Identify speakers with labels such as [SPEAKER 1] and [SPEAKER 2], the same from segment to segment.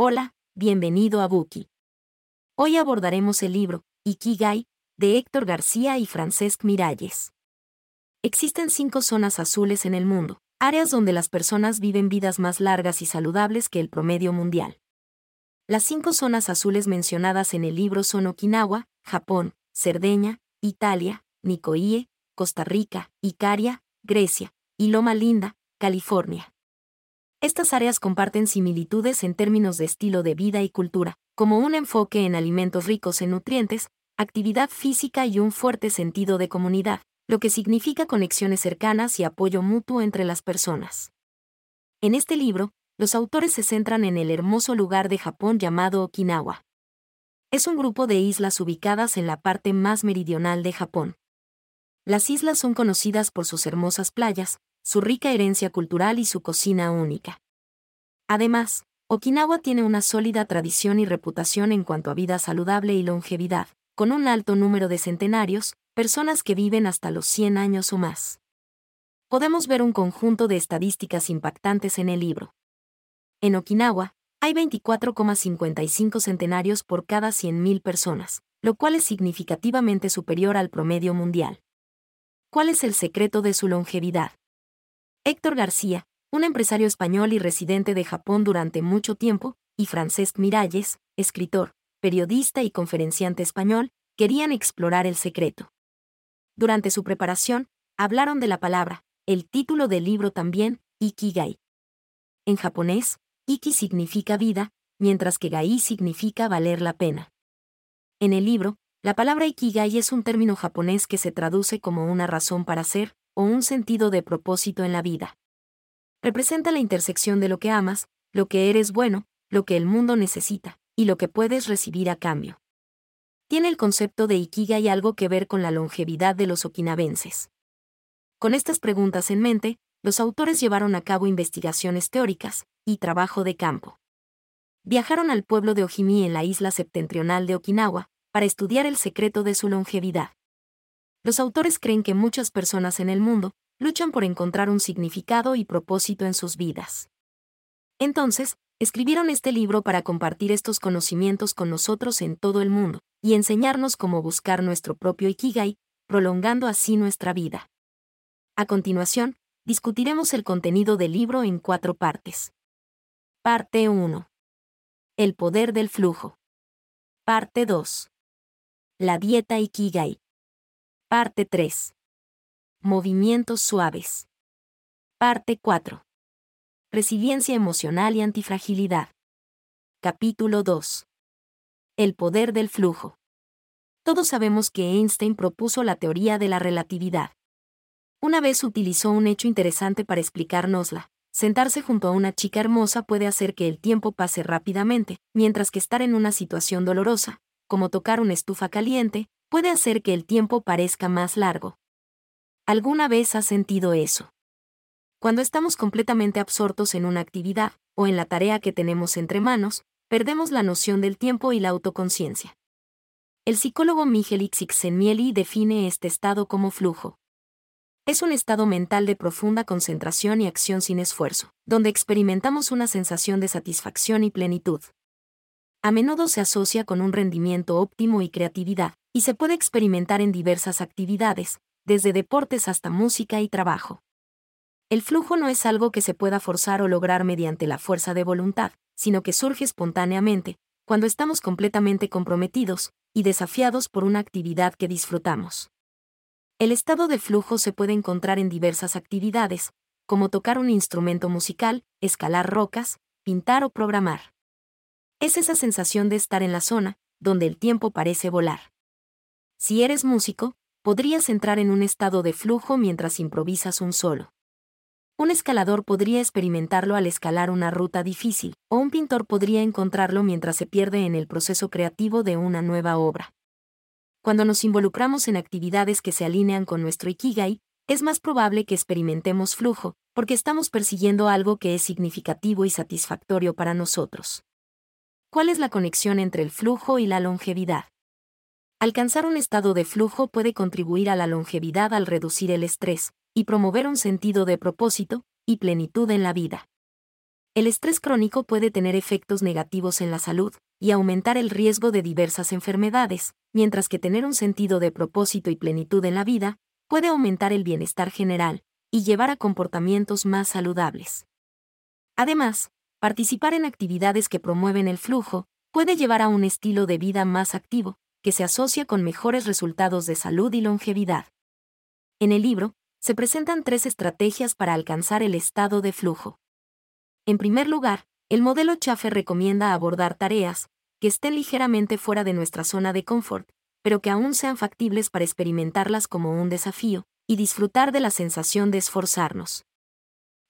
[SPEAKER 1] Hola, bienvenido a Buki. Hoy abordaremos el libro, Ikigai, de Héctor García y Francesc Miralles. Existen cinco zonas azules en el mundo, áreas donde las personas viven vidas más largas y saludables que el promedio mundial. Las cinco zonas azules mencionadas en el libro son Okinawa, Japón, Cerdeña, Italia, Nicoíe, Costa Rica, Icaria, Grecia, y Loma Linda, California. Estas áreas comparten similitudes en términos de estilo de vida y cultura, como un enfoque en alimentos ricos en nutrientes, actividad física y un fuerte sentido de comunidad, lo que significa conexiones cercanas y apoyo mutuo entre las personas. En este libro, los autores se centran en el hermoso lugar de Japón llamado Okinawa. Es un grupo de islas ubicadas en la parte más meridional de Japón. Las islas son conocidas por sus hermosas playas, su rica herencia cultural y su cocina única. Además, Okinawa tiene una sólida tradición y reputación en cuanto a vida saludable y longevidad, con un alto número de centenarios, personas que viven hasta los 100 años o más. Podemos ver un conjunto de estadísticas impactantes en el libro. En Okinawa, hay 24,55 centenarios por cada 100.000 personas, lo cual es significativamente superior al promedio mundial. ¿Cuál es el secreto de su longevidad? Héctor García, un empresario español y residente de Japón durante mucho tiempo, y Francesc Miralles, escritor, periodista y conferenciante español, querían explorar el secreto. Durante su preparación, hablaron de la palabra, el título del libro también, Ikigai. En japonés, Iki significa vida, mientras que Gai significa valer la pena. En el libro, la palabra Ikigai es un término japonés que se traduce como una razón para ser, o un sentido de propósito en la vida. Representa la intersección de lo que amas, lo que eres bueno, lo que el mundo necesita, y lo que puedes recibir a cambio. Tiene el concepto de Ikigai algo que ver con la longevidad de los okinavenses. Con estas preguntas en mente, los autores llevaron a cabo investigaciones teóricas y trabajo de campo. Viajaron al pueblo de Ojimi en la isla septentrional de Okinawa para estudiar el secreto de su longevidad. Los autores creen que muchas personas en el mundo luchan por encontrar un significado y propósito en sus vidas. Entonces, escribieron este libro para compartir estos conocimientos con nosotros en todo el mundo, y enseñarnos cómo buscar nuestro propio Ikigai, prolongando así nuestra vida. A continuación, discutiremos el contenido del libro en cuatro partes. Parte 1. El poder del flujo. Parte 2. La dieta Ikigai. Parte 3. Movimientos suaves. Parte 4. Resiliencia emocional y antifragilidad. Capítulo 2. El poder del flujo. Todos sabemos que Einstein propuso la teoría de la relatividad. Una vez utilizó un hecho interesante para explicárnosla. Sentarse junto a una chica hermosa puede hacer que el tiempo pase rápidamente, mientras que estar en una situación dolorosa, como tocar una estufa caliente, puede hacer que el tiempo parezca más largo. ¿Alguna vez has sentido eso? Cuando estamos completamente absortos en una actividad, o en la tarea que tenemos entre manos, perdemos la noción del tiempo y la autoconciencia. El psicólogo Michel Csikszentmihalyi define este estado como flujo. Es un estado mental de profunda concentración y acción sin esfuerzo, donde experimentamos una sensación de satisfacción y plenitud. A menudo se asocia con un rendimiento óptimo y creatividad, y se puede experimentar en diversas actividades, desde deportes hasta música y trabajo. El flujo no es algo que se pueda forzar o lograr mediante la fuerza de voluntad, sino que surge espontáneamente, cuando estamos completamente comprometidos y desafiados por una actividad que disfrutamos. El estado de flujo se puede encontrar en diversas actividades, como tocar un instrumento musical, escalar rocas, pintar o programar. Es esa sensación de estar en la zona, donde el tiempo parece volar. Si eres músico, podrías entrar en un estado de flujo mientras improvisas un solo. Un escalador podría experimentarlo al escalar una ruta difícil, o un pintor podría encontrarlo mientras se pierde en el proceso creativo de una nueva obra. Cuando nos involucramos en actividades que se alinean con nuestro ikigai, es más probable que experimentemos flujo, porque estamos persiguiendo algo que es significativo y satisfactorio para nosotros. ¿Cuál es la conexión entre el flujo y la longevidad? Alcanzar un estado de flujo puede contribuir a la longevidad al reducir el estrés y promover un sentido de propósito y plenitud en la vida. El estrés crónico puede tener efectos negativos en la salud y aumentar el riesgo de diversas enfermedades, mientras que tener un sentido de propósito y plenitud en la vida puede aumentar el bienestar general y llevar a comportamientos más saludables. Además, participar en actividades que promueven el flujo puede llevar a un estilo de vida más activo, que se asocia con mejores resultados de salud y longevidad. En el libro, se presentan tres estrategias para alcanzar el estado de flujo. En primer lugar, el modelo Chaffer recomienda abordar tareas que estén ligeramente fuera de nuestra zona de confort, pero que aún sean factibles para experimentarlas como un desafío y disfrutar de la sensación de esforzarnos.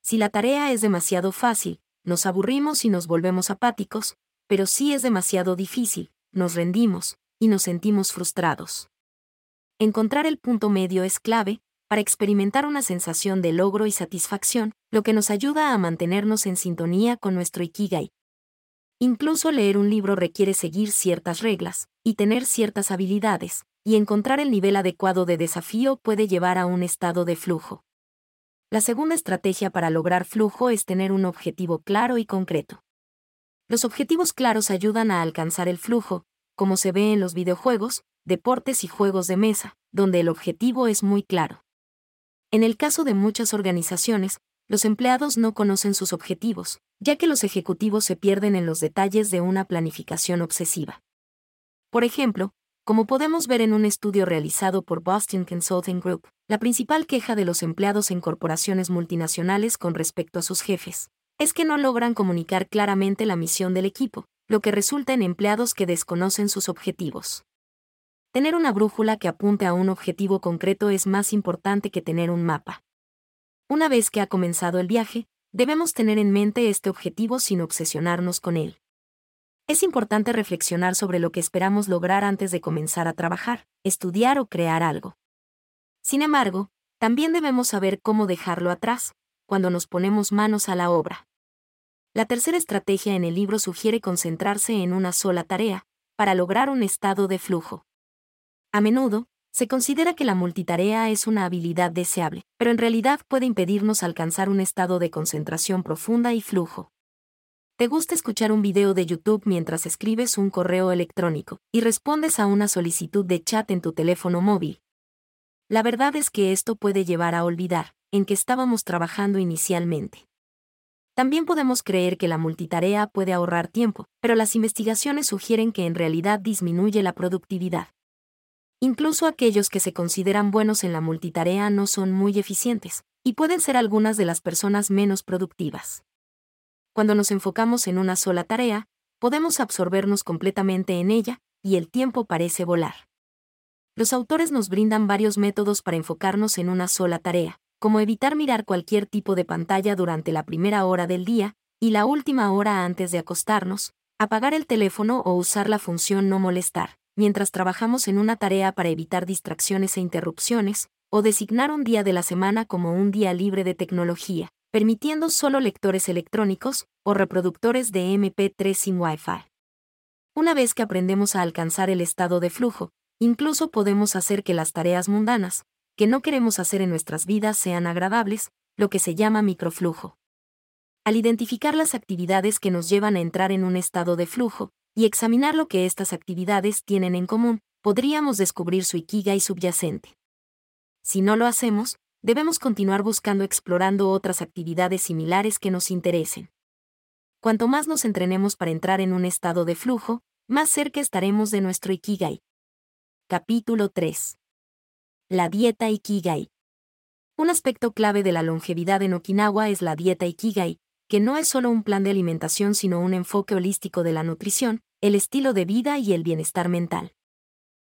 [SPEAKER 1] Si la tarea es demasiado fácil, nos aburrimos y nos volvemos apáticos, pero si es demasiado difícil, nos rendimos y nos sentimos frustrados. Encontrar el punto medio es clave para experimentar una sensación de logro y satisfacción, lo que nos ayuda a mantenernos en sintonía con nuestro ikigai. Incluso leer un libro requiere seguir ciertas reglas y tener ciertas habilidades, y encontrar el nivel adecuado de desafío puede llevar a un estado de flujo. La segunda estrategia para lograr flujo es tener un objetivo claro y concreto. Los objetivos claros ayudan a alcanzar el flujo, como se ve en los videojuegos, deportes y juegos de mesa, donde el objetivo es muy claro. En el caso de muchas organizaciones, los empleados no conocen sus objetivos, ya que los ejecutivos se pierden en los detalles de una planificación obsesiva. Por ejemplo, como podemos ver en un estudio realizado por Boston Consulting Group, la principal queja de los empleados en corporaciones multinacionales con respecto a sus jefes es que no logran comunicar claramente la misión del equipo, lo que resulta en empleados que desconocen sus objetivos. Tener una brújula que apunte a un objetivo concreto es más importante que tener un mapa. Una vez que ha comenzado el viaje, debemos tener en mente este objetivo sin obsesionarnos con él. Es importante reflexionar sobre lo que esperamos lograr antes de comenzar a trabajar, estudiar o crear algo. Sin embargo, también debemos saber cómo dejarlo atrás, cuando nos ponemos manos a la obra. La tercera estrategia en el libro sugiere concentrarse en una sola tarea, para lograr un estado de flujo. A menudo, se considera que la multitarea es una habilidad deseable, pero en realidad puede impedirnos alcanzar un estado de concentración profunda y flujo. ¿Te gusta escuchar un video de YouTube mientras escribes un correo electrónico y respondes a una solicitud de chat en tu teléfono móvil? La verdad es que esto puede llevar a olvidar en que estábamos trabajando inicialmente. También podemos creer que la multitarea puede ahorrar tiempo, pero las investigaciones sugieren que en realidad disminuye la productividad. Incluso aquellos que se consideran buenos en la multitarea no son muy eficientes, y pueden ser algunas de las personas menos productivas. Cuando nos enfocamos en una sola tarea, podemos absorbernos completamente en ella, y el tiempo parece volar. Los autores nos brindan varios métodos para enfocarnos en una sola tarea, como evitar mirar cualquier tipo de pantalla durante la primera hora del día y la última hora antes de acostarnos, apagar el teléfono o usar la función no molestar, mientras trabajamos en una tarea para evitar distracciones e interrupciones, o designar un día de la semana como un día libre de tecnología, permitiendo solo lectores electrónicos o reproductores de MP3 sin Wi-Fi. Una vez que aprendemos a alcanzar el estado de flujo, incluso podemos hacer que las tareas mundanas, que no queremos hacer en nuestras vidas, sean agradables, lo que se llama microflujo. Al identificar las actividades que nos llevan a entrar en un estado de flujo, y examinar lo que estas actividades tienen en común, podríamos descubrir su ikigai subyacente. Si no lo hacemos, debemos continuar buscando explorando otras actividades similares que nos interesen. Cuanto más nos entrenemos para entrar en un estado de flujo, más cerca estaremos de nuestro ikigai. Capítulo 3. La dieta ikigai. Un aspecto clave de la longevidad en Okinawa es la dieta ikigai, que no es solo un plan de alimentación sino un enfoque holístico de la nutrición, el estilo de vida y el bienestar mental.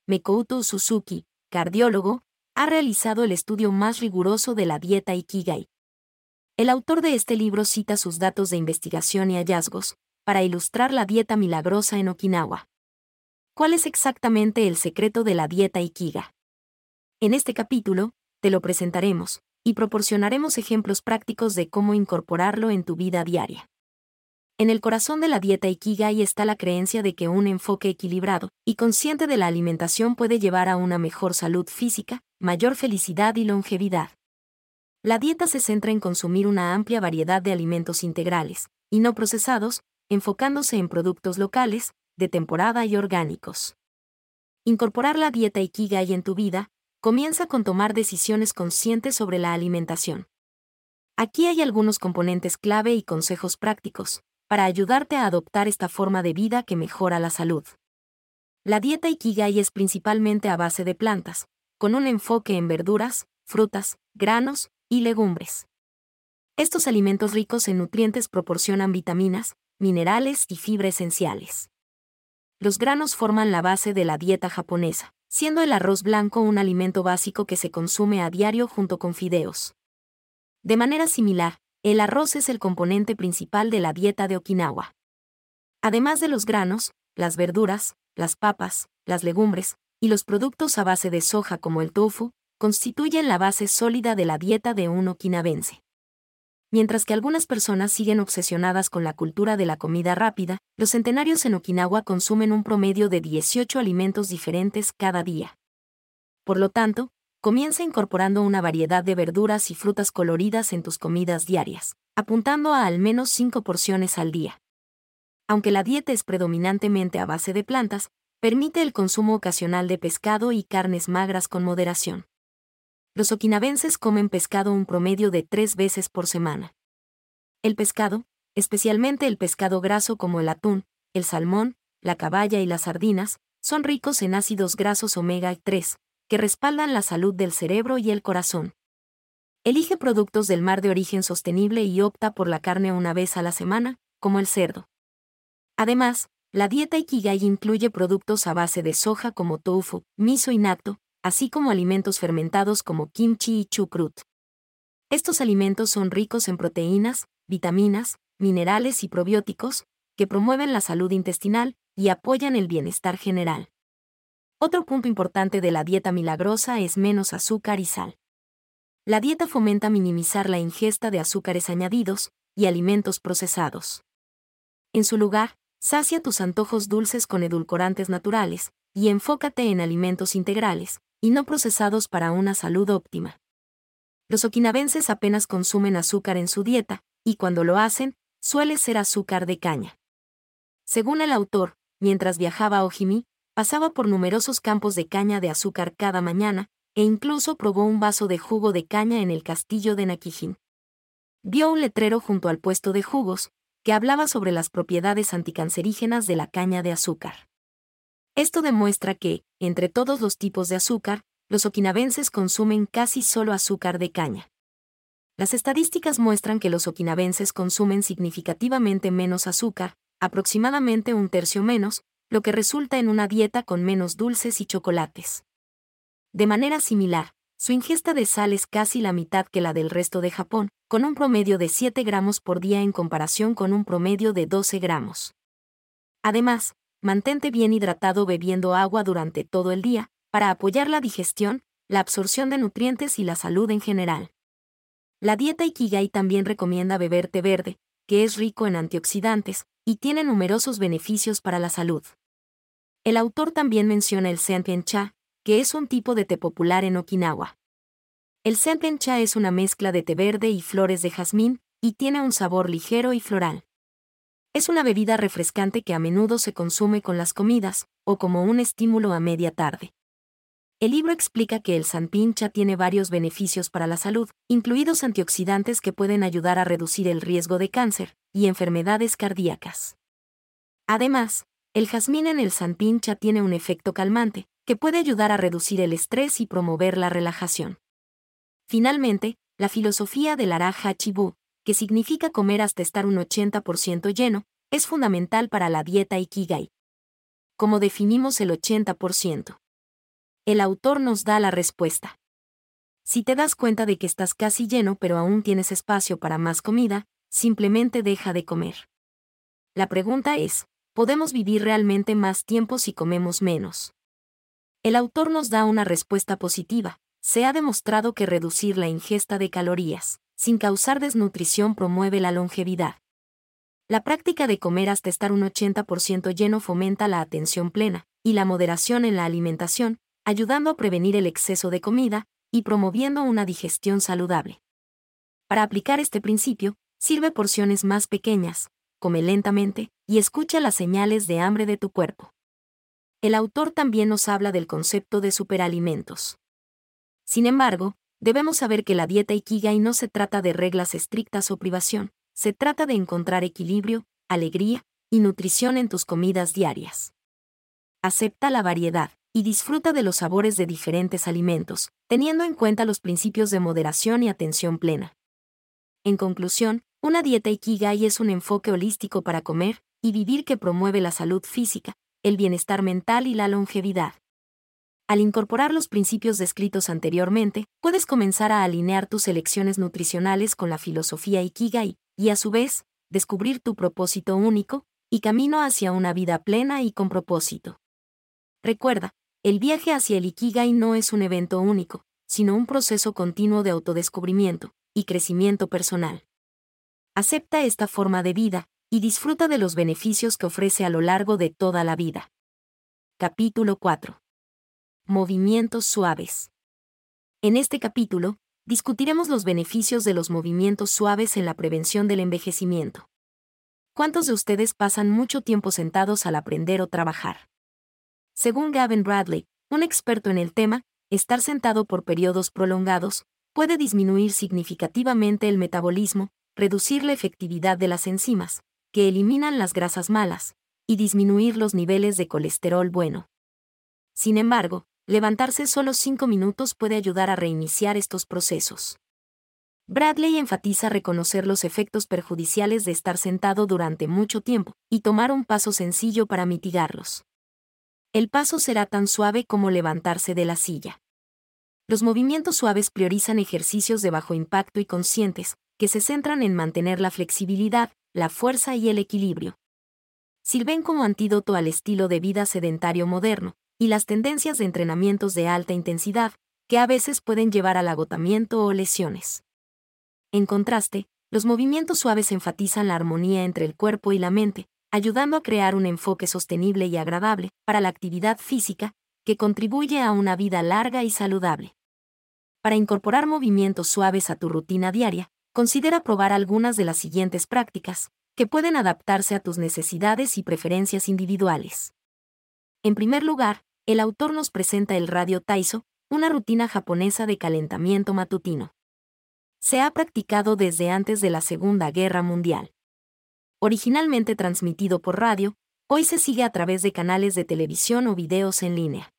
[SPEAKER 1] Mekouto Suzuki, cardiólogo, ha realizado el estudio más riguroso de la dieta Ikigai. El autor de este libro cita sus datos de investigación y hallazgos, para ilustrar la dieta milagrosa en Okinawa. ¿Cuál es exactamente el secreto de la dieta Ikiga? En este capítulo, te lo presentaremos, y proporcionaremos ejemplos prácticos de cómo incorporarlo en tu vida diaria. En el corazón de la dieta Ikigai está la creencia de que un enfoque equilibrado y consciente de la alimentación puede llevar a una mejor salud física, mayor felicidad y longevidad. La dieta se centra en consumir una amplia variedad de alimentos integrales, y no procesados, enfocándose en productos locales, de temporada y orgánicos. Incorporar la dieta Ikigai en tu vida comienza con tomar decisiones conscientes sobre la alimentación. Aquí hay algunos componentes clave y consejos prácticos para ayudarte a adoptar esta forma de vida que mejora la salud. La dieta Ikigai es principalmente a base de plantas, con un enfoque en verduras, frutas, granos y legumbres. Estos alimentos ricos en nutrientes proporcionan vitaminas, minerales y fibra esenciales. Los granos forman la base de la dieta japonesa, siendo el arroz blanco un alimento básico que se consume a diario junto con fideos. De manera similar, el arroz es el componente principal de la dieta de Okinawa. Además de los granos, las verduras, las papas, las legumbres y los productos a base de soja como el tofu, constituyen la base sólida de la dieta de un okinawense. Mientras que algunas personas siguen obsesionadas con la cultura de la comida rápida, los centenarios en Okinawa consumen un promedio de 18 alimentos diferentes cada día. Por lo tanto, comienza incorporando una variedad de verduras y frutas coloridas en tus comidas diarias, apuntando a al menos 5 porciones al día. Aunque la dieta es predominantemente a base de plantas, permite el consumo ocasional de pescado y carnes magras con moderación los okinavenses comen pescado un promedio de tres veces por semana. El pescado, especialmente el pescado graso como el atún, el salmón, la caballa y las sardinas, son ricos en ácidos grasos omega 3, que respaldan la salud del cerebro y el corazón. Elige productos del mar de origen sostenible y opta por la carne una vez a la semana, como el cerdo. Además, la dieta Ikigai incluye productos a base de soja como tofu, miso y natto, así como alimentos fermentados como kimchi y chucrut. Estos alimentos son ricos en proteínas, vitaminas, minerales y probióticos, que promueven la salud intestinal y apoyan el bienestar general. Otro punto importante de la dieta milagrosa es menos azúcar y sal. La dieta fomenta minimizar la ingesta de azúcares añadidos y alimentos procesados. En su lugar, sacia tus antojos dulces con edulcorantes naturales y enfócate en alimentos integrales, y no procesados para una salud óptima. Los okinavenses apenas consumen azúcar en su dieta, y cuando lo hacen, suele ser azúcar de caña. Según el autor, mientras viajaba a Ojimi, pasaba por numerosos campos de caña de azúcar cada mañana, e incluso probó un vaso de jugo de caña en el castillo de Nakijin. Vio un letrero junto al puesto de jugos, que hablaba sobre las propiedades anticancerígenas de la caña de azúcar. Esto demuestra que, entre todos los tipos de azúcar, los okinavenses consumen casi solo azúcar de caña. Las estadísticas muestran que los okinavenses consumen significativamente menos azúcar, aproximadamente un tercio menos, lo que resulta en una dieta con menos dulces y chocolates. De manera similar, su ingesta de sal es casi la mitad que la del resto de Japón, con un promedio de 7 gramos por día en comparación con un promedio de 12 gramos. Además, mantente bien hidratado bebiendo agua durante todo el día, para apoyar la digestión, la absorción de nutrientes y la salud en general. La dieta Ikigai también recomienda beber té verde, que es rico en antioxidantes y tiene numerosos beneficios para la salud. El autor también menciona el Senpien Cha, que es un tipo de té popular en Okinawa. El Senpien Cha es una mezcla de té verde y flores de jazmín, y tiene un sabor ligero y floral. Es una bebida refrescante que a menudo se consume con las comidas, o como un estímulo a media tarde. El libro explica que el sanpincha tiene varios beneficios para la salud, incluidos antioxidantes que pueden ayudar a reducir el riesgo de cáncer y enfermedades cardíacas. Además, el jazmín en el sanpincha tiene un efecto calmante, que puede ayudar a reducir el estrés y promover la relajación. Finalmente, la filosofía del araja chibu, que significa comer hasta estar un 80% lleno, es fundamental para la dieta Ikigai. ¿Cómo definimos el 80%? El autor nos da la respuesta. Si te das cuenta de que estás casi lleno pero aún tienes espacio para más comida, simplemente deja de comer. La pregunta es, ¿podemos vivir realmente más tiempo si comemos menos? El autor nos da una respuesta positiva. Se ha demostrado que reducir la ingesta de calorías, sin causar desnutrición promueve la longevidad. La práctica de comer hasta estar un 80% lleno fomenta la atención plena y la moderación en la alimentación, ayudando a prevenir el exceso de comida y promoviendo una digestión saludable. Para aplicar este principio, sirve porciones más pequeñas, come lentamente y escucha las señales de hambre de tu cuerpo. El autor también nos habla del concepto de superalimentos. Sin embargo, debemos saber que la dieta Ikigai no se trata de reglas estrictas o privación, se trata de encontrar equilibrio, alegría y nutrición en tus comidas diarias. Acepta la variedad y disfruta de los sabores de diferentes alimentos, teniendo en cuenta los principios de moderación y atención plena. En conclusión, una dieta Ikigai es un enfoque holístico para comer y vivir que promueve la salud física, el bienestar mental y la longevidad. Al incorporar los principios descritos anteriormente, puedes comenzar a alinear tus elecciones nutricionales con la filosofía Ikigai, y a su vez, descubrir tu propósito único, y camino hacia una vida plena y con propósito. Recuerda, el viaje hacia el Ikigai no es un evento único, sino un proceso continuo de autodescubrimiento y crecimiento personal. Acepta esta forma de vida y disfruta de los beneficios que ofrece a lo largo de toda la vida. Capítulo 4. Movimientos suaves. En este capítulo, discutiremos los beneficios de los movimientos suaves en la prevención del envejecimiento. ¿Cuántos de ustedes pasan mucho tiempo sentados al aprender o trabajar? Según Gavin Bradley, un experto en el tema, estar sentado por periodos prolongados puede disminuir significativamente el metabolismo, reducir la efectividad de las enzimas, que eliminan las grasas malas, y disminuir los niveles de colesterol bueno. Sin embargo, levantarse solo 5 minutos puede ayudar a reiniciar estos procesos. Bradley enfatiza reconocer los efectos perjudiciales de estar sentado durante mucho tiempo y tomar un paso sencillo para mitigarlos. El paso será tan suave como levantarse de la silla. Los movimientos suaves priorizan ejercicios de bajo impacto y conscientes, que se centran en mantener la flexibilidad, la fuerza y el equilibrio. Sirven como antídoto al estilo de vida sedentario moderno, y las tendencias de entrenamientos de alta intensidad, que a veces pueden llevar al agotamiento o lesiones. En contraste, los movimientos suaves enfatizan la armonía entre el cuerpo y la mente, ayudando a crear un enfoque sostenible y agradable para la actividad física, que contribuye a una vida larga y saludable. Para incorporar movimientos suaves a tu rutina diaria, considera probar algunas de las siguientes prácticas, que pueden adaptarse a tus necesidades y preferencias individuales. En primer lugar, el autor nos presenta el radio Taiso, una rutina japonesa de calentamiento matutino. Se ha practicado desde antes de la Segunda Guerra Mundial. Originalmente transmitido por radio, hoy se sigue a través de canales de televisión o videos en línea.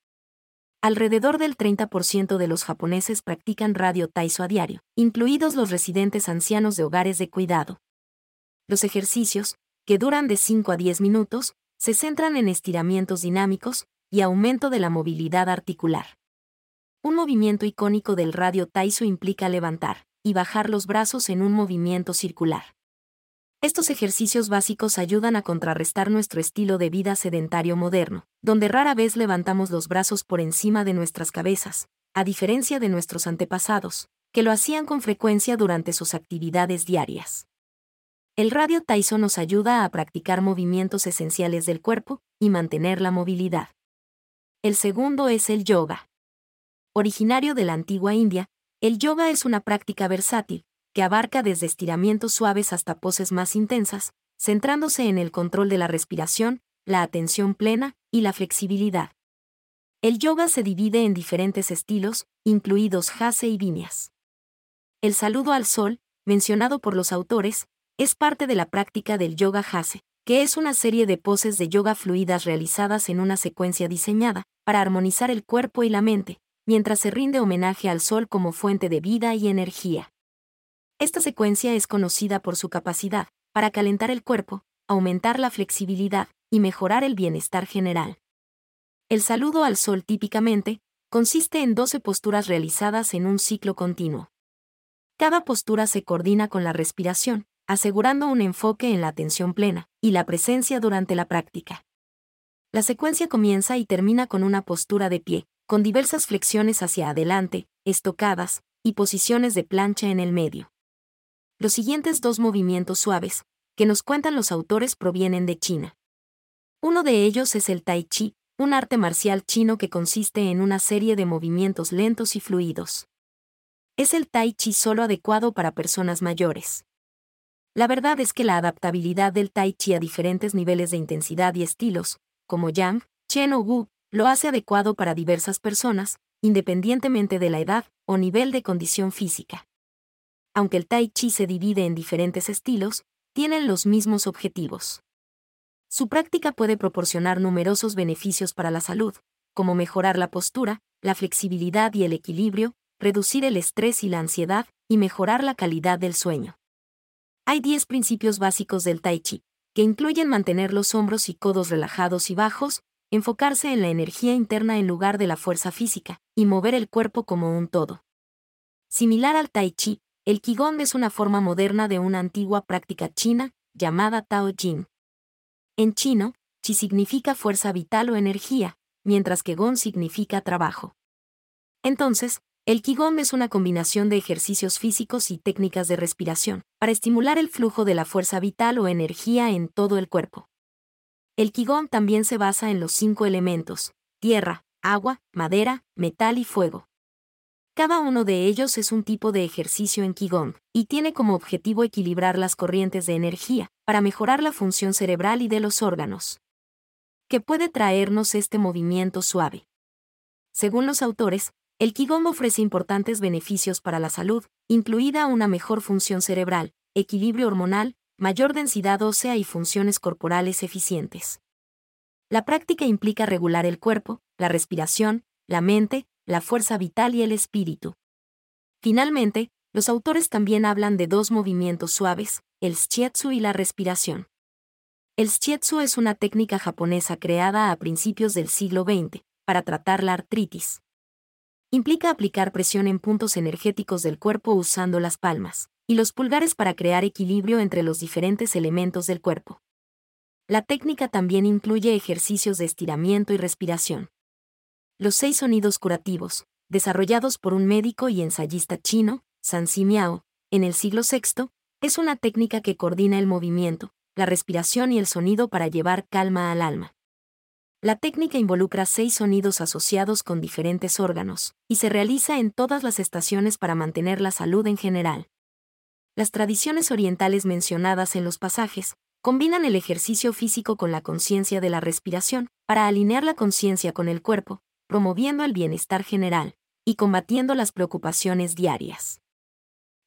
[SPEAKER 1] Alrededor del 30% de los japoneses practican radio Taiso a diario, incluidos los residentes ancianos de hogares de cuidado. Los ejercicios, que duran de 5 a 10 minutos, se centran en estiramientos dinámicos y aumento de la movilidad articular. Un movimiento icónico del radio Taiso implica levantar y bajar los brazos en un movimiento circular. Estos ejercicios básicos ayudan a contrarrestar nuestro estilo de vida sedentario moderno, donde rara vez levantamos los brazos por encima de nuestras cabezas, a diferencia de nuestros antepasados, que lo hacían con frecuencia durante sus actividades diarias. El radio Tyson nos ayuda a practicar movimientos esenciales del cuerpo y mantener la movilidad. El segundo es el yoga. Originario de la antigua India, el yoga es una práctica versátil, que abarca desde estiramientos suaves hasta poses más intensas, centrándose en el control de la respiración, la atención plena y la flexibilidad. El yoga se divide en diferentes estilos, incluidos jase y vinyas. El saludo al sol, mencionado por los autores, es parte de la práctica del yoga hase, que es una serie de poses de yoga fluidas realizadas en una secuencia diseñada para armonizar el cuerpo y la mente, mientras se rinde homenaje al sol como fuente de vida y energía. Esta secuencia es conocida por su capacidad para calentar el cuerpo, aumentar la flexibilidad y mejorar el bienestar general. El saludo al sol típicamente consiste en 12 posturas realizadas en un ciclo continuo. Cada postura se coordina con la respiración, asegurando un enfoque en la atención plena y la presencia durante la práctica. La secuencia comienza y termina con una postura de pie, con diversas flexiones hacia adelante, estocadas, y posiciones de plancha en el medio. Los siguientes dos movimientos suaves, que nos cuentan los autores, provienen de China. Uno de ellos es el Tai Chi, un arte marcial chino que consiste en una serie de movimientos lentos y fluidos. Es el Tai Chi solo adecuado para personas mayores. La verdad es que la adaptabilidad del tai chi a diferentes niveles de intensidad y estilos, como yang, chen o wu, lo hace adecuado para diversas personas, independientemente de la edad o nivel de condición física. Aunque el tai chi se divide en diferentes estilos, tienen los mismos objetivos. Su práctica puede proporcionar numerosos beneficios para la salud, como mejorar la postura, la flexibilidad y el equilibrio, reducir el estrés y la ansiedad, y mejorar la calidad del sueño. Hay 10 principios básicos del tai chi, que incluyen mantener los hombros y codos relajados y bajos, enfocarse en la energía interna en lugar de la fuerza física, y mover el cuerpo como un todo. Similar al tai chi, el qigong es una forma moderna de una antigua práctica china, llamada Tao Jin. En chino, chi significa fuerza vital o energía, mientras que gong significa trabajo. Entonces, el Qigong es una combinación de ejercicios físicos y técnicas de respiración, para estimular el flujo de la fuerza vital o energía en todo el cuerpo. El Qigong también se basa en los cinco elementos, tierra, agua, madera, metal y fuego. Cada uno de ellos es un tipo de ejercicio en Qigong, y tiene como objetivo equilibrar las corrientes de energía, para mejorar la función cerebral y de los órganos. ¿Qué puede traernos este movimiento suave? Según los autores, el Qigong ofrece importantes beneficios para la salud, incluida una mejor función cerebral, equilibrio hormonal, mayor densidad ósea y funciones corporales eficientes. La práctica implica regular el cuerpo, la respiración, la mente, la fuerza vital y el espíritu. Finalmente, los autores también hablan de dos movimientos suaves, el shiatsu y la respiración. El shiatsu es una técnica japonesa creada a principios del siglo XX para tratar la artritis implica aplicar presión en puntos energéticos del cuerpo usando las palmas y los pulgares para crear equilibrio entre los diferentes elementos del cuerpo. La técnica también incluye ejercicios de estiramiento y respiración. Los seis sonidos curativos, desarrollados por un médico y ensayista chino, San Miao, en el siglo VI, es una técnica que coordina el movimiento, la respiración y el sonido para llevar calma al alma. La técnica involucra seis sonidos asociados con diferentes órganos, y se realiza en todas las estaciones para mantener la salud en general. Las tradiciones orientales mencionadas en los pasajes combinan el ejercicio físico con la conciencia de la respiración, para alinear la conciencia con el cuerpo, promoviendo el bienestar general y combatiendo las preocupaciones diarias.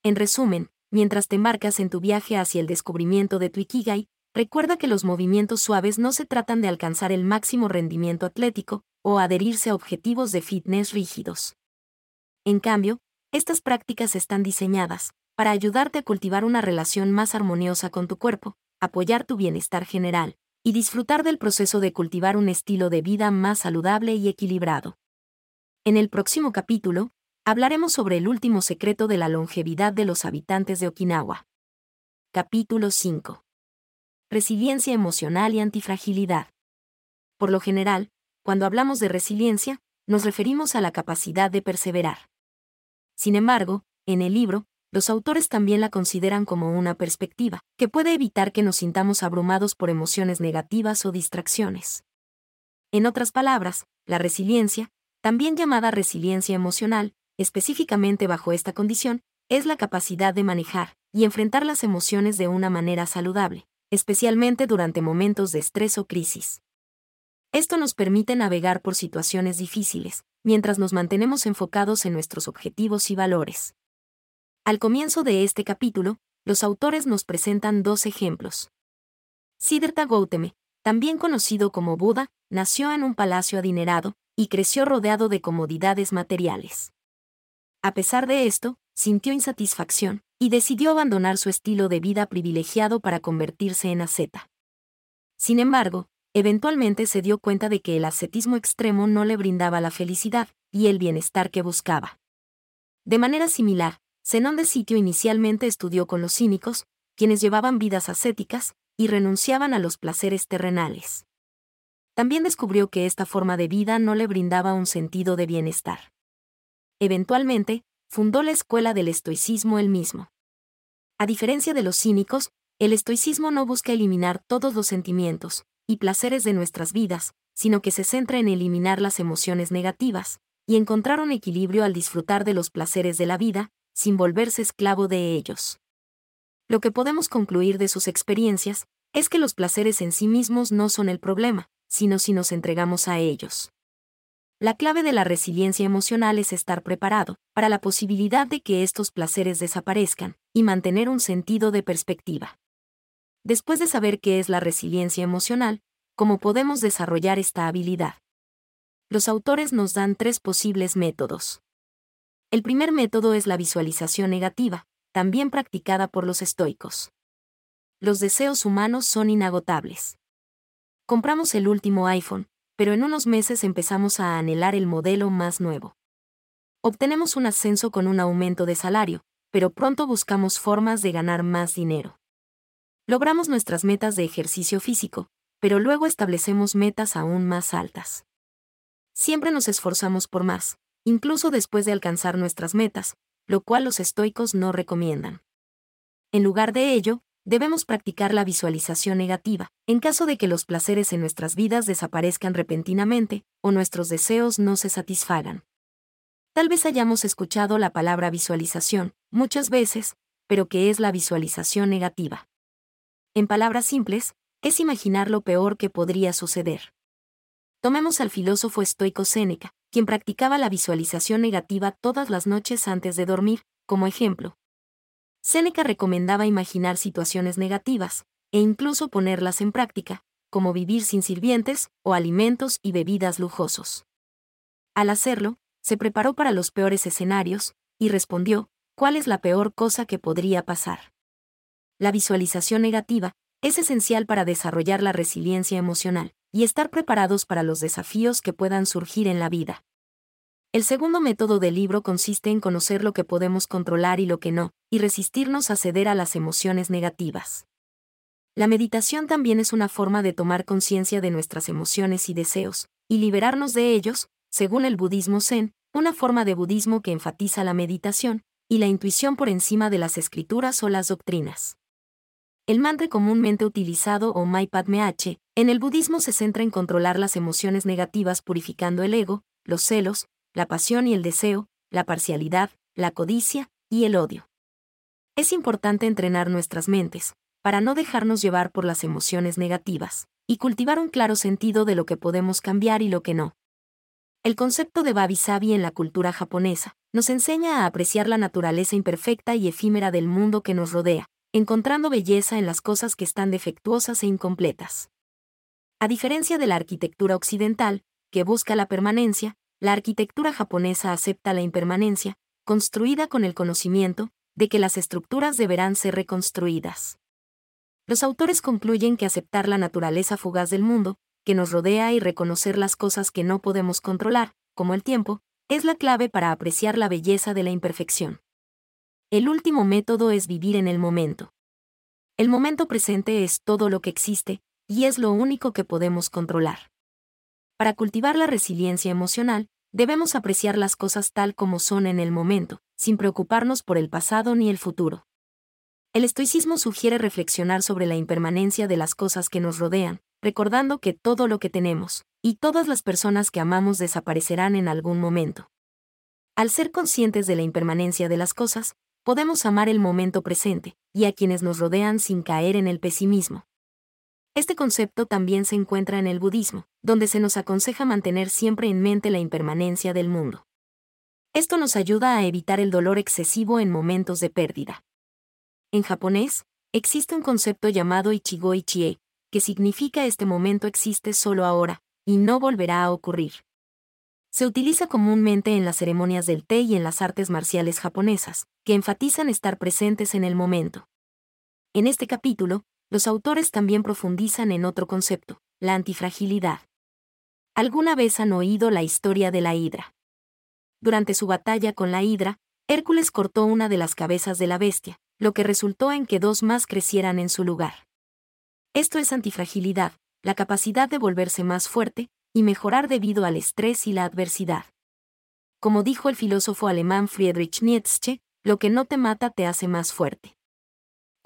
[SPEAKER 1] En resumen, mientras te embarcas en tu viaje hacia el descubrimiento de tu Ikigai, Recuerda que los movimientos suaves no se tratan de alcanzar el máximo rendimiento atlético o adherirse a objetivos de fitness rígidos. En cambio, estas prácticas están diseñadas para ayudarte a cultivar una relación más armoniosa con tu cuerpo, apoyar tu bienestar general y disfrutar del proceso de cultivar un estilo de vida más saludable y equilibrado. En el próximo capítulo, hablaremos sobre el último secreto de la longevidad de los habitantes de Okinawa. Capítulo 5 resiliencia emocional y antifragilidad. Por lo general, cuando hablamos de resiliencia, nos referimos a la capacidad de perseverar. Sin embargo, en el libro, los autores también la consideran como una perspectiva, que puede evitar que nos sintamos abrumados por emociones negativas o distracciones. En otras palabras, la resiliencia, también llamada resiliencia emocional, específicamente bajo esta condición, es la capacidad de manejar y enfrentar las emociones de una manera saludable, especialmente durante momentos de estrés o crisis. Esto nos permite navegar por situaciones difíciles, mientras nos mantenemos enfocados en nuestros objetivos y valores. Al comienzo de este capítulo, los autores nos presentan dos ejemplos. Siddhartha Gautama, también conocido como Buda, nació en un palacio adinerado y creció rodeado de comodidades materiales. A pesar de esto, sintió insatisfacción, y decidió abandonar su estilo de vida privilegiado para convertirse en asceta. Sin embargo, eventualmente se dio cuenta de que el ascetismo extremo no le brindaba la felicidad y el bienestar que buscaba. De manera similar, Zenón de Sitio inicialmente estudió con los cínicos, quienes llevaban vidas ascéticas y renunciaban a los placeres terrenales. También descubrió que esta forma de vida no le brindaba un sentido de bienestar. Eventualmente, fundó la escuela del estoicismo él mismo. A diferencia de los cínicos, el estoicismo no busca eliminar todos los sentimientos y placeres de nuestras vidas, sino que se centra en eliminar las emociones negativas y encontrar un equilibrio al disfrutar de los placeres de la vida, sin volverse esclavo de ellos. lo que podemos concluir de sus experiencias es que los placeres en sí mismos no son el problema, sino si nos entregamos a ellos. La clave de la resiliencia emocional es estar preparado para la posibilidad de que estos placeres desaparezcan y mantener un sentido de perspectiva. Después de saber qué es la resiliencia emocional, ¿cómo podemos desarrollar esta habilidad? Los autores nos dan tres posibles métodos. El primer método es la visualización negativa, también practicada por los estoicos. Los deseos humanos son inagotables. Compramos el último iPhone, pero en unos meses empezamos a anhelar el modelo más nuevo. Obtenemos un ascenso con un aumento de salario, pero pronto buscamos formas de ganar más dinero. Logramos nuestras metas de ejercicio físico, pero luego establecemos metas aún más altas. Siempre nos esforzamos por más, incluso después de alcanzar nuestras metas, lo cual los estoicos no recomiendan. En lugar de ello, debemos practicar la visualización negativa, en caso de que los placeres en nuestras vidas desaparezcan repentinamente o nuestros deseos no se satisfagan. Tal vez hayamos escuchado la palabra visualización, muchas veces, pero ¿qué es la visualización negativa? En palabras simples, es imaginar lo peor que podría suceder. Tomemos al filósofo estoico Séneca, quien practicaba la visualización negativa todas las noches antes de dormir, como ejemplo, Séneca recomendaba imaginar situaciones negativas, e incluso ponerlas en práctica, como vivir sin sirvientes o alimentos y bebidas lujosos. Al hacerlo, se preparó para los peores escenarios, y respondió, ¿cuál es la peor cosa que podría pasar? La visualización negativa es esencial para desarrollar la resiliencia emocional y estar preparados para los desafíos que puedan surgir en la vida. El segundo método del libro consiste en conocer lo que podemos controlar y lo que no, y resistirnos a ceder a las emociones negativas. La meditación también es una forma de tomar conciencia de nuestras emociones y deseos, y liberarnos de ellos, según el budismo zen, una forma de budismo que enfatiza la meditación y la intuición por encima de las escrituras o las doctrinas. El mantra comúnmente utilizado o Mai Padme H, en el budismo se centra en controlar las emociones negativas purificando el ego, los celos, la pasión y el deseo, la parcialidad, la codicia y el odio. Es importante entrenar nuestras mentes, para no dejarnos llevar por las emociones negativas, y cultivar un claro sentido de lo que podemos cambiar y lo que no. El concepto de Babi Sabi en la cultura japonesa nos enseña a apreciar la naturaleza imperfecta y efímera del mundo que nos rodea, encontrando belleza en las cosas que están defectuosas e incompletas. A diferencia de la arquitectura occidental, que busca la permanencia, la arquitectura japonesa acepta la impermanencia, construida con el conocimiento de que las estructuras deberán ser reconstruidas. Los autores concluyen que aceptar la naturaleza fugaz del mundo, que nos rodea y reconocer las cosas que no podemos controlar, como el tiempo, es la clave para apreciar la belleza de la imperfección. El último método es vivir en el momento. El momento presente es todo lo que existe, y es lo único que podemos controlar. Para cultivar la resiliencia emocional, debemos apreciar las cosas tal como son en el momento, sin preocuparnos por el pasado ni el futuro. El estoicismo sugiere reflexionar sobre la impermanencia de las cosas que nos rodean, recordando que todo lo que tenemos, y todas las personas que amamos desaparecerán en algún momento. Al ser conscientes de la impermanencia de las cosas, podemos amar el momento presente, y a quienes nos rodean sin caer en el pesimismo. Este concepto también se encuentra en el budismo, donde se nos aconseja mantener siempre en mente la impermanencia del mundo. Esto nos ayuda a evitar el dolor excesivo en momentos de pérdida. En japonés, existe un concepto llamado Ichigo Ichie, que significa este momento existe solo ahora, y no volverá a ocurrir. Se utiliza comúnmente en las ceremonias del té y en las artes marciales japonesas, que enfatizan estar presentes en el momento. En este capítulo, los autores también profundizan en otro concepto, la antifragilidad. ¿Alguna vez han oído la historia de la hidra? Durante su batalla con la hidra, Hércules cortó una de las cabezas de la bestia, lo que resultó en que dos más crecieran en su lugar. Esto es antifragilidad, la capacidad de volverse más fuerte y mejorar debido al estrés y la adversidad. Como dijo el filósofo alemán Friedrich Nietzsche, lo que no te mata te hace más fuerte.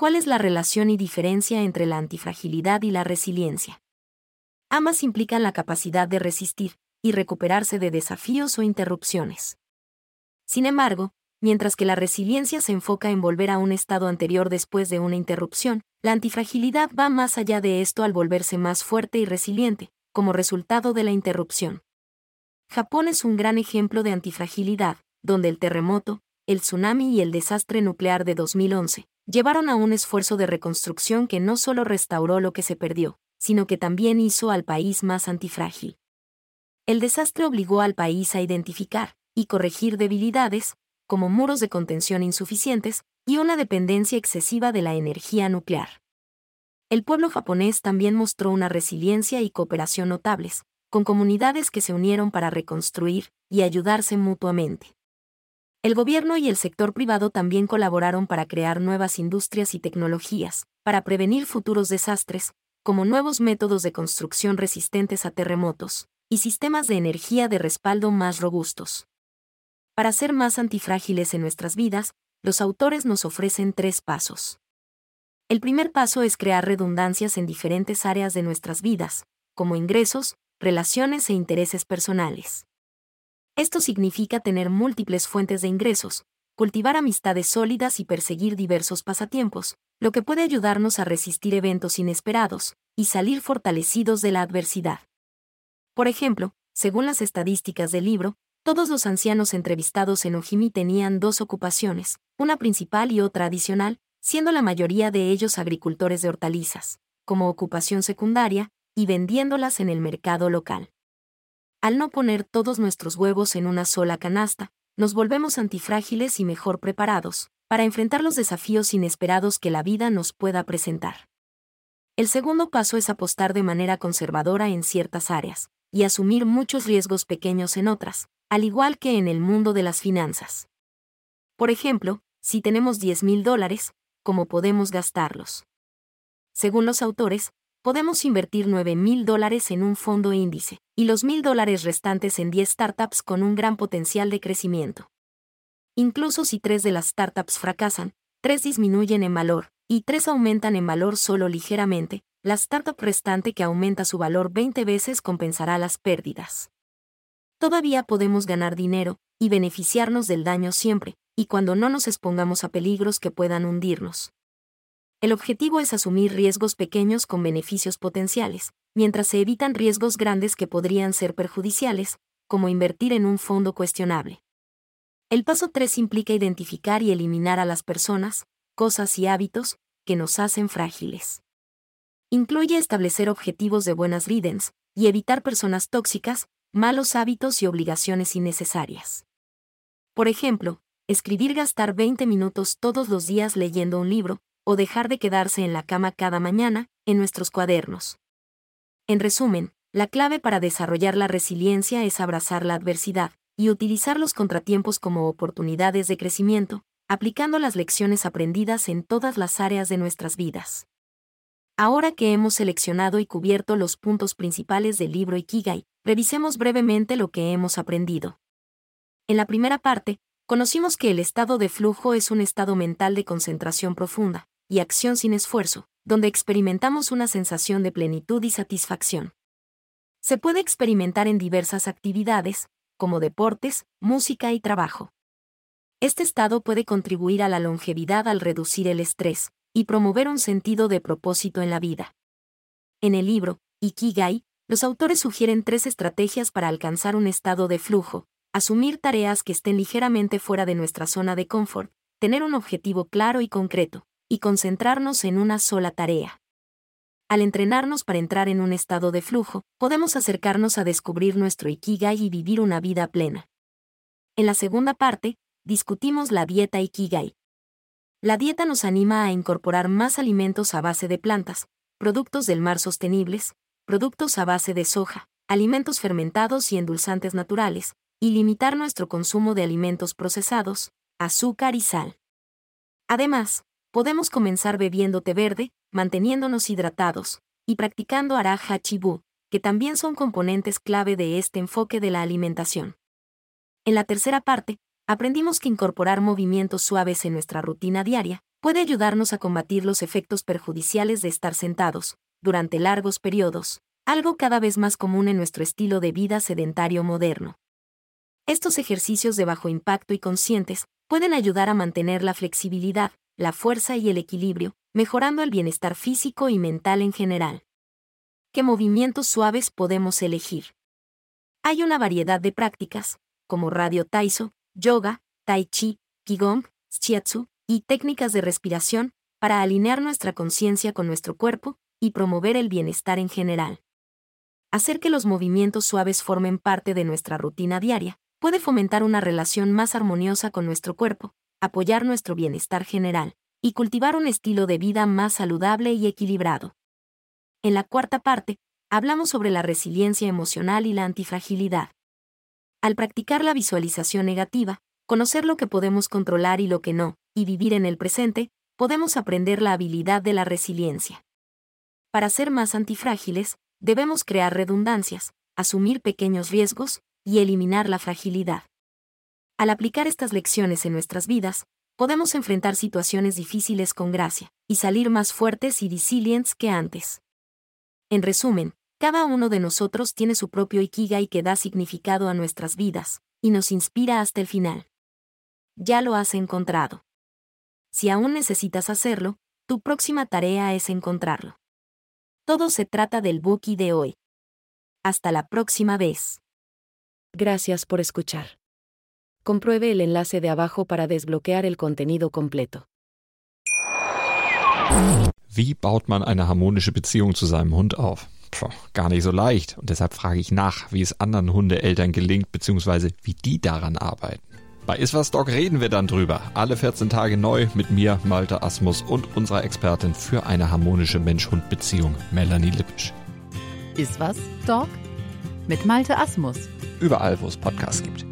[SPEAKER 1] ¿Cuál es la relación y diferencia entre la antifragilidad y la resiliencia? Ambas implican la capacidad de resistir y recuperarse de desafíos o interrupciones. Sin embargo, mientras que la resiliencia se enfoca en volver a un estado anterior después de una interrupción, la antifragilidad va más allá de esto al volverse más fuerte y resiliente, como resultado de la interrupción. Japón es un gran ejemplo de antifragilidad, donde el terremoto, el tsunami y el desastre nuclear de 2011 llevaron a un esfuerzo de reconstrucción que no solo restauró lo que se perdió, sino que también hizo al país más antifrágil. El desastre obligó al país a identificar y corregir debilidades, como muros de contención insuficientes y una dependencia excesiva de la energía nuclear. El pueblo japonés también mostró una resiliencia y cooperación notables, con comunidades que se unieron para reconstruir y ayudarse mutuamente. El gobierno y el sector privado también colaboraron para crear nuevas industrias y tecnologías, para prevenir futuros desastres, como nuevos métodos de construcción resistentes a terremotos, y sistemas de energía de respaldo más robustos. Para ser más antifrágiles en nuestras vidas, los autores nos ofrecen tres pasos. El primer paso es crear redundancias en diferentes áreas de nuestras vidas, como ingresos, relaciones e intereses personales. Esto significa tener múltiples fuentes de ingresos, cultivar amistades sólidas y perseguir diversos pasatiempos, lo que puede ayudarnos a resistir eventos inesperados y salir fortalecidos de la adversidad. Por ejemplo, según las estadísticas del libro, todos los ancianos entrevistados en Ojimi tenían dos ocupaciones, una principal y otra adicional, siendo la mayoría de ellos agricultores de hortalizas, como ocupación secundaria, y vendiéndolas en el mercado local. Al no poner todos nuestros huevos en una sola canasta, nos volvemos antifrágiles y mejor preparados, para enfrentar los desafíos inesperados que la vida nos pueda presentar. El segundo paso es apostar de manera conservadora en ciertas áreas, y asumir muchos riesgos pequeños en otras, al igual que en el mundo de las finanzas. Por ejemplo, si tenemos 10 mil dólares, ¿cómo podemos gastarlos? Según los autores, podemos invertir 9 mil dólares en un fondo índice, y los mil dólares restantes en 10 startups con un gran potencial de crecimiento. Incluso si tres de las startups fracasan, tres disminuyen en valor, y tres aumentan en valor solo ligeramente, la startup restante que aumenta su valor 20 veces compensará las pérdidas. Todavía podemos ganar dinero y beneficiarnos del daño siempre, y cuando no nos expongamos a peligros que puedan hundirnos. El objetivo es asumir riesgos pequeños con beneficios potenciales, mientras se evitan riesgos grandes que podrían ser perjudiciales, como invertir en un fondo cuestionable. El paso 3 implica identificar y eliminar a las personas, cosas y hábitos que nos hacen frágiles incluye establecer objetivos de buenas ridens y evitar personas tóxicas, malos hábitos y obligaciones innecesarias. Por ejemplo, escribir gastar 20 minutos todos los días leyendo un libro, o dejar de quedarse en la cama cada mañana, en nuestros cuadernos. En resumen, la clave para desarrollar la resiliencia es abrazar la adversidad y utilizar los contratiempos como oportunidades de crecimiento, aplicando las lecciones aprendidas en todas las áreas de nuestras vidas. Ahora que hemos seleccionado y cubierto los puntos principales del libro Ikigai, revisemos brevemente lo que hemos aprendido. En la primera parte, conocimos que el estado de flujo es un estado mental de concentración profunda y acción sin esfuerzo, donde experimentamos una sensación de plenitud y satisfacción. Se puede experimentar en diversas actividades, como deportes, música y trabajo. Este estado puede contribuir a la longevidad al reducir el estrés, y promover un sentido de propósito en la vida. En el libro, Ikigai, los autores sugieren tres estrategias para alcanzar un estado de flujo, asumir tareas que estén ligeramente fuera de nuestra zona de confort, tener un objetivo claro y concreto, y concentrarnos en una sola tarea. Al entrenarnos para entrar en un estado de flujo, podemos acercarnos a descubrir nuestro Ikigai y vivir una vida plena. En la segunda parte, discutimos la dieta Ikigai, la dieta nos anima a incorporar más alimentos a base de plantas, productos del mar sostenibles, productos a base de soja, alimentos fermentados y endulzantes naturales, y limitar nuestro consumo de alimentos procesados, azúcar y sal. Además, podemos comenzar bebiendo té verde, manteniéndonos hidratados, y practicando araja chibu, que también son componentes clave de este enfoque de la alimentación. En la tercera parte, aprendimos que incorporar movimientos suaves en nuestra rutina diaria puede ayudarnos a combatir los efectos perjudiciales de estar sentados, durante largos periodos, algo cada vez más común en nuestro estilo de vida sedentario moderno. Estos ejercicios de bajo impacto y conscientes pueden ayudar a mantener la flexibilidad, la fuerza y el equilibrio, mejorando el bienestar físico y mental en general. ¿Qué movimientos suaves podemos elegir? Hay una variedad de prácticas, como radio taiso, yoga, tai chi, qigong, shiatsu y técnicas de respiración, para alinear nuestra conciencia con nuestro cuerpo y promover el bienestar en general. Hacer que los movimientos suaves formen parte de nuestra rutina diaria puede fomentar una relación más armoniosa con nuestro cuerpo, apoyar nuestro bienestar general y cultivar un estilo de vida más saludable y equilibrado. En la cuarta parte, hablamos sobre la resiliencia emocional y la antifragilidad. Al practicar la visualización negativa, conocer lo que podemos controlar y lo que no, y vivir en el presente, podemos aprender la habilidad de la resiliencia. Para ser más antifrágiles, debemos crear redundancias, asumir pequeños riesgos y eliminar la fragilidad. Al aplicar estas lecciones en nuestras vidas, podemos enfrentar situaciones difíciles con gracia y salir más fuertes y resilientes que antes. En resumen, cada uno de nosotros tiene su propio Ikigai que da significado a nuestras vidas y nos inspira hasta el final. Ya lo has encontrado. Si aún necesitas hacerlo, tu próxima tarea es encontrarlo. Todo se trata del Buki de hoy. Hasta la próxima vez.
[SPEAKER 2] Gracias por escuchar. Compruebe el enlace de abajo para desbloquear el contenido completo.
[SPEAKER 3] Wie baut man eine harmonische Beziehung zu seinem Hund auf? Puh, gar nicht so leicht. Und deshalb frage ich nach, wie es anderen Hundeeltern gelingt, beziehungsweise wie die daran arbeiten. Bei Iswas Dog reden wir dann drüber. Alle 14 Tage neu mit mir, Malte Asmus und unserer Expertin für eine harmonische Mensch-Hund-Beziehung, Melanie Lippisch.
[SPEAKER 4] Iswas Dog mit Malte Asmus.
[SPEAKER 3] Überall, wo es Podcasts gibt.